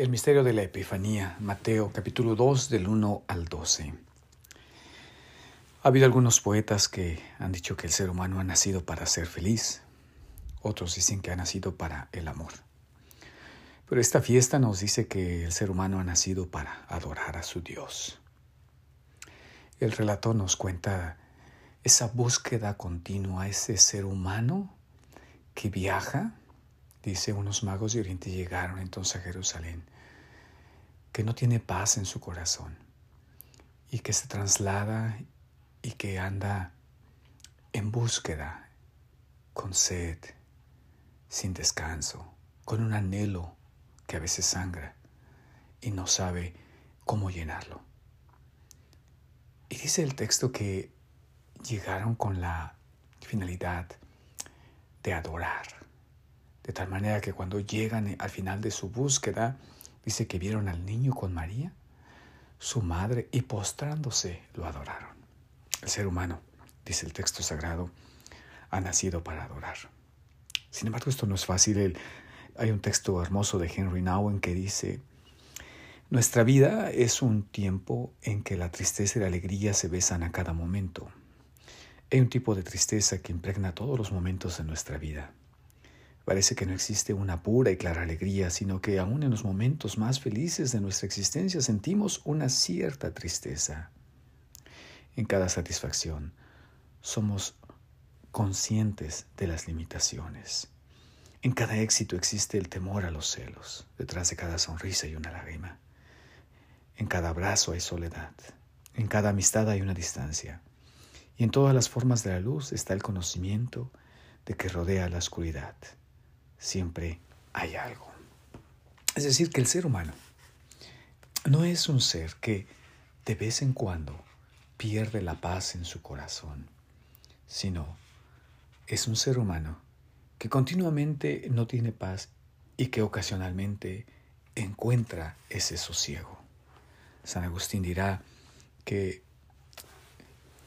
El misterio de la Epifanía, Mateo capítulo 2 del 1 al 12. Ha habido algunos poetas que han dicho que el ser humano ha nacido para ser feliz, otros dicen que ha nacido para el amor. Pero esta fiesta nos dice que el ser humano ha nacido para adorar a su Dios. El relato nos cuenta esa búsqueda continua, ese ser humano que viaja Dice, unos magos de Oriente llegaron entonces a Jerusalén, que no tiene paz en su corazón y que se traslada y que anda en búsqueda, con sed, sin descanso, con un anhelo que a veces sangra y no sabe cómo llenarlo. Y dice el texto que llegaron con la finalidad de adorar de tal manera que cuando llegan al final de su búsqueda, dice que vieron al niño con María, su madre, y postrándose lo adoraron. El ser humano, dice el texto sagrado, ha nacido para adorar. Sin embargo, esto no es fácil. Hay un texto hermoso de Henry Nouwen que dice, nuestra vida es un tiempo en que la tristeza y la alegría se besan a cada momento. Hay un tipo de tristeza que impregna todos los momentos de nuestra vida. Parece que no existe una pura y clara alegría, sino que aún en los momentos más felices de nuestra existencia sentimos una cierta tristeza. En cada satisfacción somos conscientes de las limitaciones. En cada éxito existe el temor a los celos. Detrás de cada sonrisa hay una lágrima. En cada abrazo hay soledad. En cada amistad hay una distancia. Y en todas las formas de la luz está el conocimiento de que rodea la oscuridad siempre hay algo. Es decir, que el ser humano no es un ser que de vez en cuando pierde la paz en su corazón, sino es un ser humano que continuamente no tiene paz y que ocasionalmente encuentra ese sosiego. San Agustín dirá que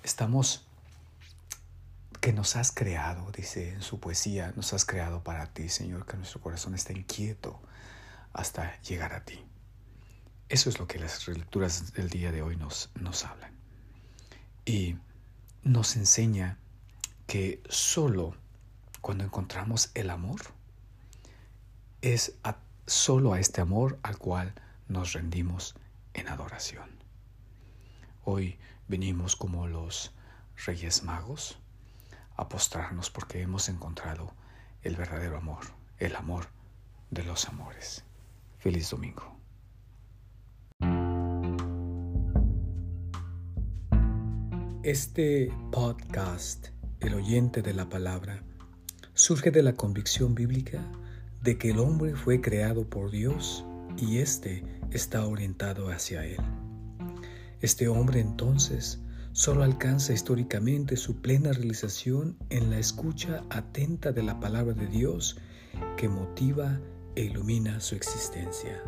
estamos que nos has creado, dice en su poesía, nos has creado para ti, Señor, que nuestro corazón está inquieto hasta llegar a ti. Eso es lo que las lecturas del día de hoy nos, nos hablan. Y nos enseña que solo cuando encontramos el amor, es solo a este amor al cual nos rendimos en adoración. Hoy venimos como los reyes magos a postrarnos porque hemos encontrado el verdadero amor, el amor de los amores. Feliz domingo. Este podcast, El oyente de la palabra, surge de la convicción bíblica de que el hombre fue creado por Dios y éste está orientado hacia Él. Este hombre entonces solo alcanza históricamente su plena realización en la escucha atenta de la palabra de Dios que motiva e ilumina su existencia.